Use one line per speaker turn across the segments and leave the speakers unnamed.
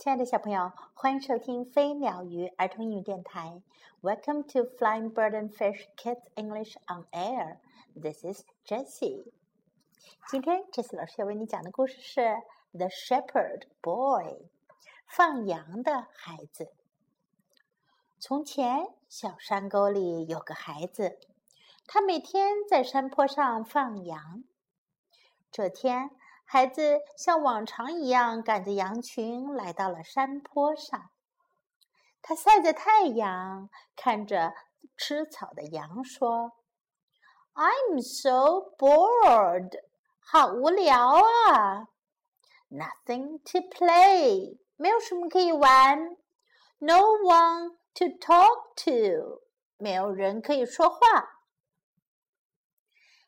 亲爱的小朋友，欢迎收听飞鸟鱼儿童英语电台。Welcome to Flying Bird and Fish Kids English on Air. This is Jessie. 今天，Jessie 老师要为你讲的故事是《The Shepherd Boy》放羊的孩子。从前，小山沟里有个孩子，他每天在山坡上放羊。这天，孩子像往常一样赶着羊群来到了山坡上。他晒着太阳，看着吃草的羊，说：“I'm so bored，好无聊啊！Nothing to play，没有什么可以玩。No one to talk to，没有人可以说话。”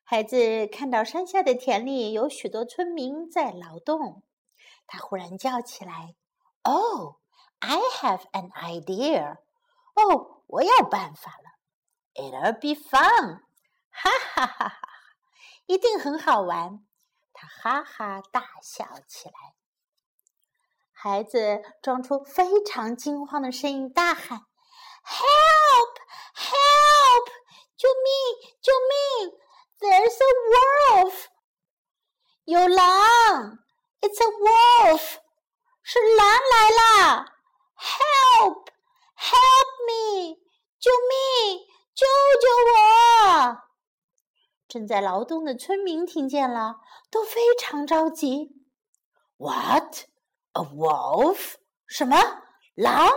孩子看到山下的田里有许多村民在劳动，他忽然叫起来：“Oh, I have an idea！哦，我有办法了！It'll be fun！哈哈哈哈，一定很好玩！”他哈哈大笑起来。孩子装出非常惊慌的声音，大喊：“Help! Help! 救命！救命！” There's a wolf！有狼！It's a wolf！是狼来啦！Help! Help me! 救命！救救我！正在劳动的村民听见了，都非常着急。What? A wolf? 什么狼？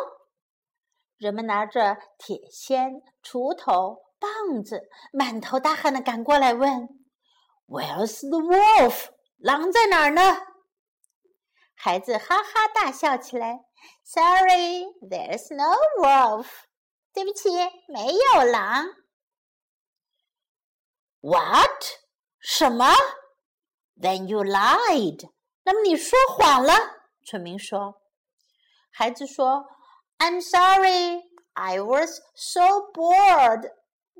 人们拿着铁锨、锄头。棒子满头大汗的赶过来问：“Where's the wolf？狼在哪儿呢？”孩子哈哈大笑起来：“Sorry, there's no wolf。对不起，没有狼。”What？什么？Then you lied。那么你说谎了。村民说。孩子说：“I'm sorry, I was so bored。”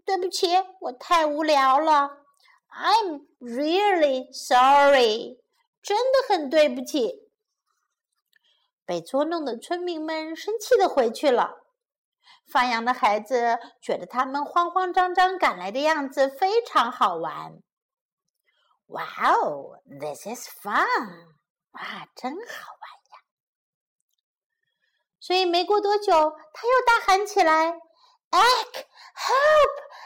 对不起，我太无聊了。I'm really sorry，真的很对不起。被捉弄的村民们生气的回去了。放羊的孩子觉得他们慌慌张张赶来的样子非常好玩。Wow, this is fun！哇，真好玩呀！所以没过多久，他又大喊起来：“Egg！” Help!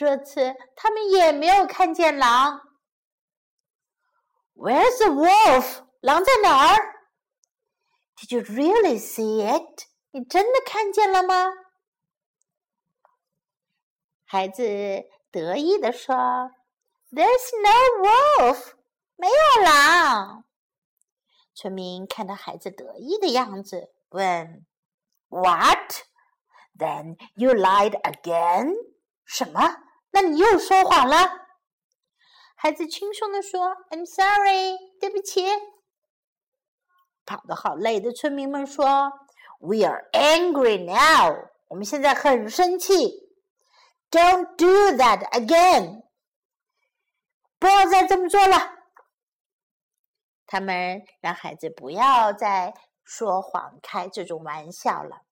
这次他们也没有看见狼。Where's the wolf？狼在哪儿？Did you really see it？你真的看见了吗？孩子得意地说：“There's no wolf，没有狼。”村民看到孩子得意的样子，问：“What？Then you lied again？什么？那你又说谎了，孩子轻松地说：“I'm sorry，对不起。”跑得好累的村民们说：“We are angry now，我们现在很生气。Don't do that again，不要再这么做了。”他们让孩子不要再说谎、开这种玩笑了。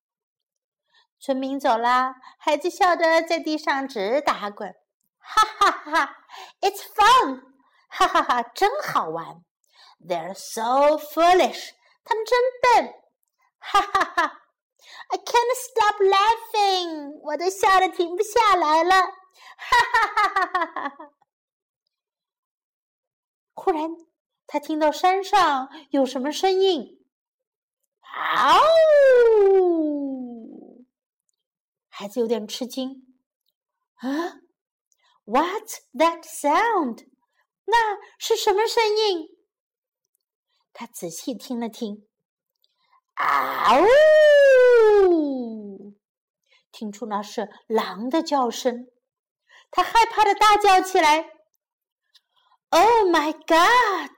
村民走了，孩子笑得在地上直打滚，哈哈哈哈！It's fun，哈哈哈，真好玩。They're so foolish，他们真笨，哈哈哈！I can't stop laughing，我都笑得停不下来了，哈哈哈哈哈哈！忽然，他听到山上有什么声音，嗷！孩子有点吃惊。啊，What's that sound？那是什么声音？他仔细听了听，啊呜！听出那是狼的叫声，他害怕的大叫起来：“Oh my God！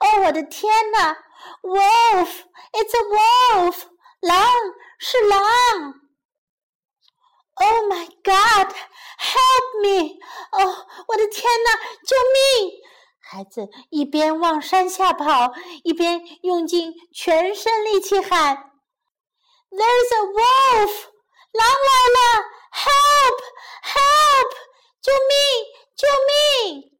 哦，我的天哪！Wolf，it's a wolf！狼是狼！”！Oh my God！Help me！哦，我的天哪！救命！”孩子一边往山下跑，一边用尽全身力气喊：“There's a wolf！狼来了！Help！Help！救命！救命！”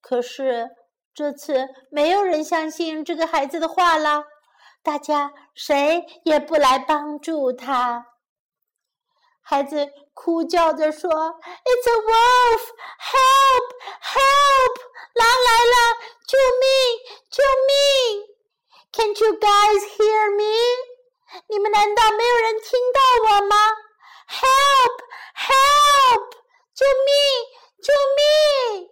可是这次没有人相信这个孩子的话了，大家谁也不来帮助他。孩子哭叫着说：“It's a wolf! Help! Help! 狼来了！救命！救命！Can't you guys hear me？你们难道没有人听到我吗？Help! Help! 救命！救命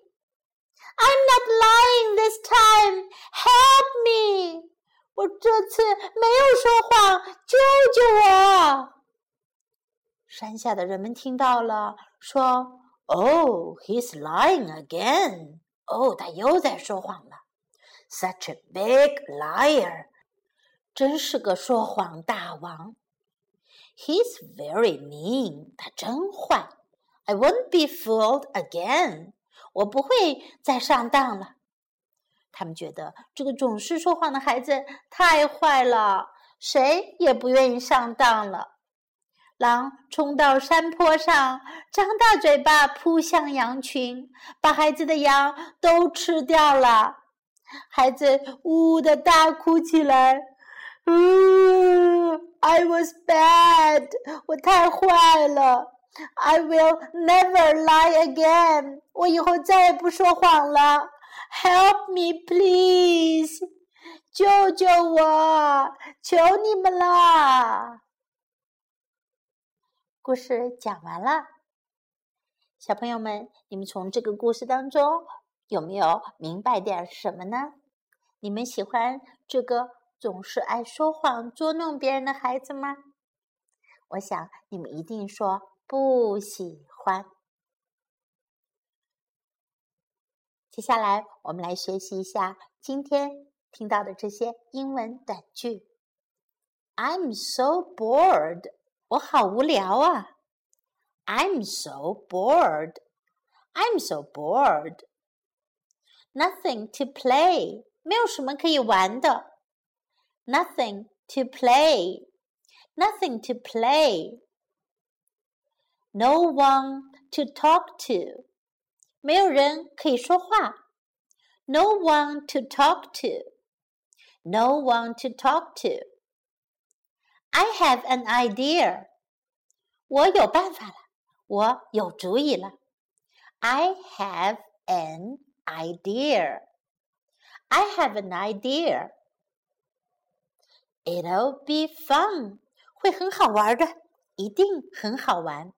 ！I'm not lying this time. Help me！我这次没有说谎，救救我！山下的人们听到了，说：“Oh, he's lying again. 哦，他又在说谎了。Such a big liar，真是个说谎大王。He's very mean，他真坏。I won't be fooled again，我不会再上当了。他们觉得这个总是说谎的孩子太坏了，谁也不愿意上当了。狼冲到山坡上，张大嘴巴扑向羊群，把孩子的羊都吃掉了。孩子呜呜的大哭起来：“呜，I was bad，我太坏了。I will never lie again，我以后再也不说谎了。Help me, please，救救我，求你们了。”故事讲完了，小朋友们，你们从这个故事当中有没有明白点什么呢？你们喜欢这个总是爱说谎、捉弄别人的孩子吗？我想你们一定说不喜欢。接下来，我们来学习一下今天听到的这些英文短句。I'm so bored. 我好无聊啊！I'm so bored. I'm so bored. Nothing to play. 没有什么可以玩的。Nothing to play. Nothing to play. No one to talk to. 没有人可以说话。No one to talk to. No one to talk to. I have an idea. 我有办法了，我有主意了。I have an idea. I have an idea. It'll be fun. 会很好玩的，一定很好玩。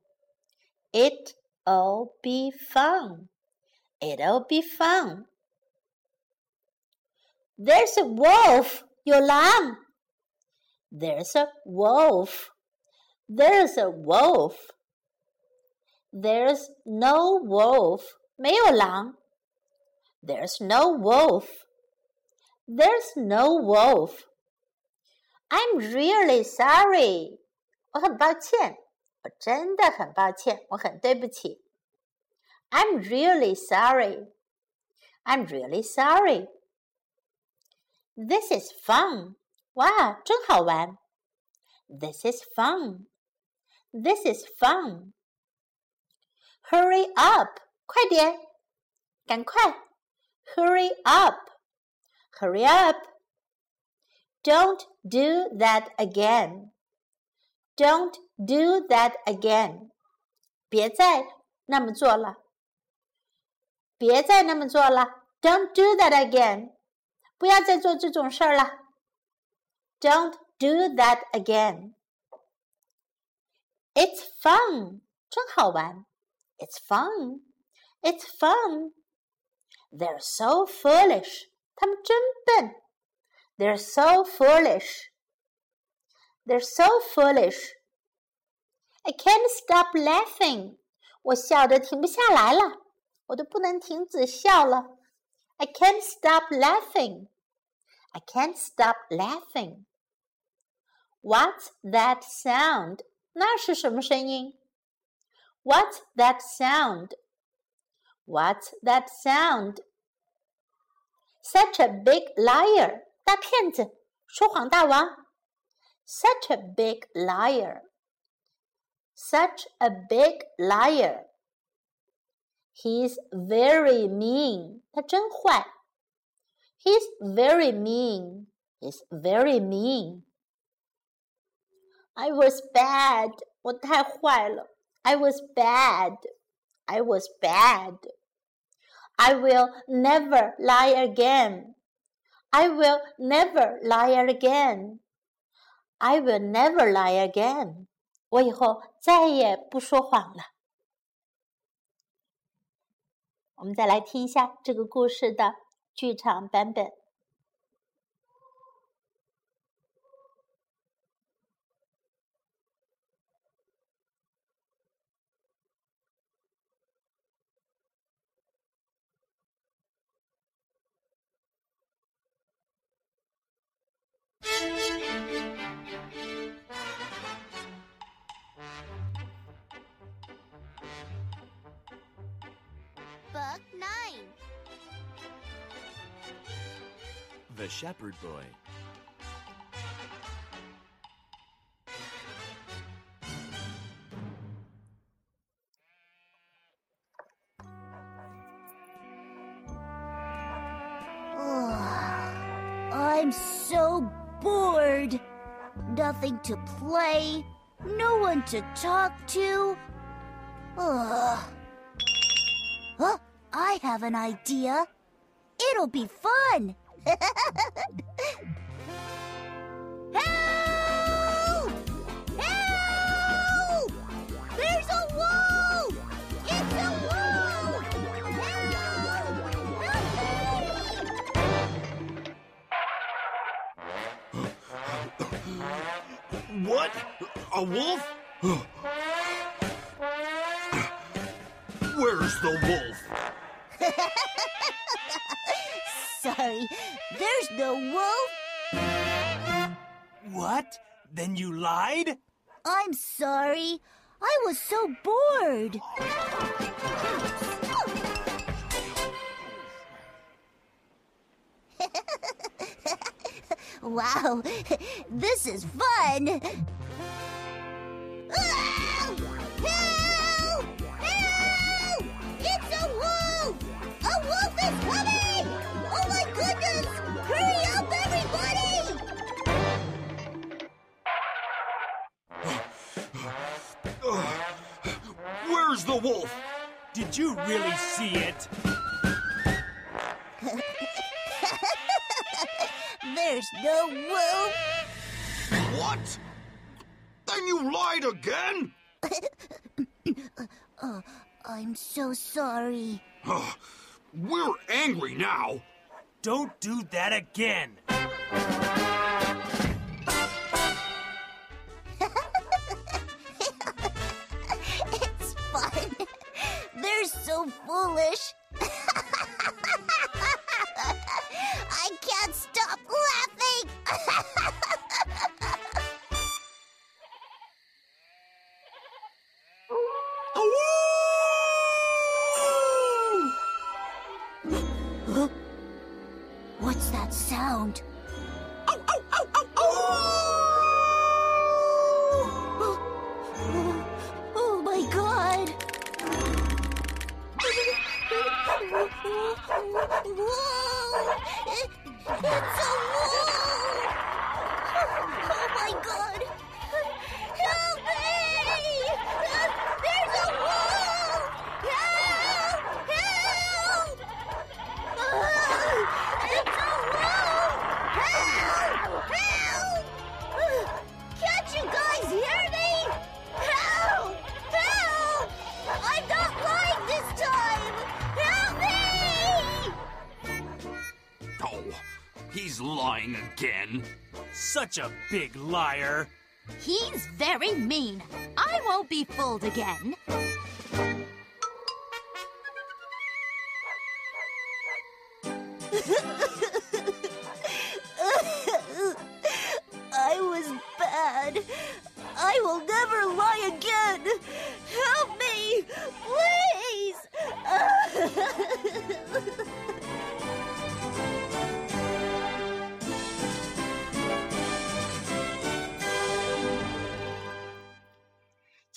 It'll be fun. It'll be fun. There's a wolf. 有狼。there's a wolf. There's a wolf. There's no wolf. 没有狼。There's no wolf. There's no wolf. I'm really sorry. 我很抱歉，我真的很抱歉，我很对不起。I'm really sorry. I'm really sorry. This is fun. 哇，真好玩！This is fun. This is fun. Hurry up，快点，赶快！Hurry up, hurry up. Don't do that again. Don't do that again. 别再那么做了。别再那么做了。Don't do that again. 不要再做这种事儿了。don't do that again. It's fun. 真好玩. It's fun. It's fun. They're so foolish. 他们真笨. They're so foolish. They're so foolish. I can't stop laughing. 我笑得停不下来了，我都不能停止笑了。I can't stop laughing. I can't stop laughing. What's that sound? 那是什么声音？What's that sound? What's that sound? Such a big liar！大骗子，说谎大王。Such a big liar! Such a big liar! He's very mean. 他真坏。He's very mean. He's very mean. I was bad. 我太坏了. I was bad. I was bad. I will never lie again. I will never lie again. I will never lie again. 我以后再也不说谎了。我们再来听一下这个故事的剧场版本。
Book 9
The Shepherd Boy.
Oh, I'm so bored. Nothing to play, no one to talk to. Ugh. Huh? I have an idea. It'll be fun. Help! Help! There's a wolf! It's a wolf! Help!
What? A wolf? Where's the wolf?
Sorry, there's no wolf.
What? Then you lied?
I'm sorry. I was so bored. wow, this is fun. Ah! Wolf?
Did you really see it?
There's no wolf.
What? Then you lied again?
Oh, I'm so sorry.
We're angry now.
Don't do that again.
Lying
again.
Such a big liar.
He's very mean. I won't be fooled again.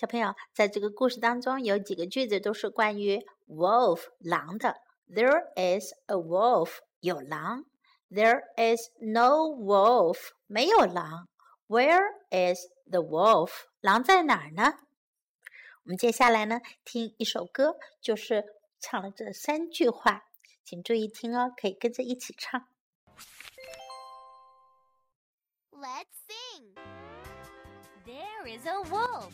小朋友，在这个故事当中有几个句子都是关于 wolf 狼的。There is a wolf，有狼。There is no wolf，没有狼。Where is the wolf？狼在哪儿呢？我们接下来呢，听一首歌，就是唱了这三句话，请注意听哦，可以跟着一起唱。
Let's sing. There is a wolf.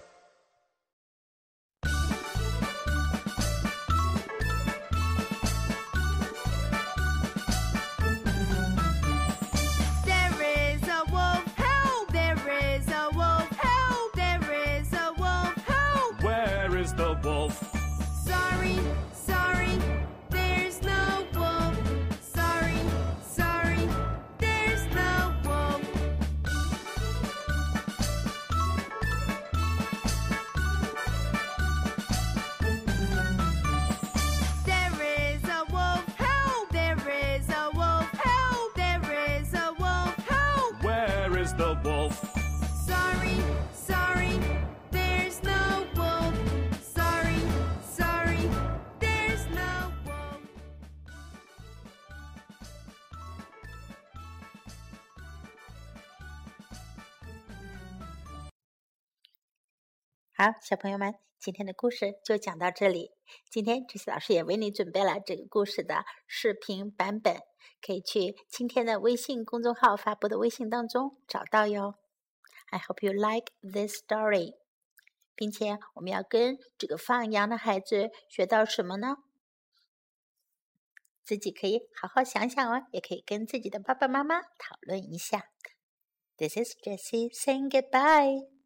好，小朋友们，今天的故事就讲到这里。今天这些老师也为你准备了这个故事的视频版本，可以去今天的微信公众号发布的微信当中找到哟。I hope you like this story，并且我们要跟这个放羊的孩子学到什么呢？自己可以好好想想哦，也可以跟自己的爸爸妈妈讨论一下。This is Jessie saying goodbye.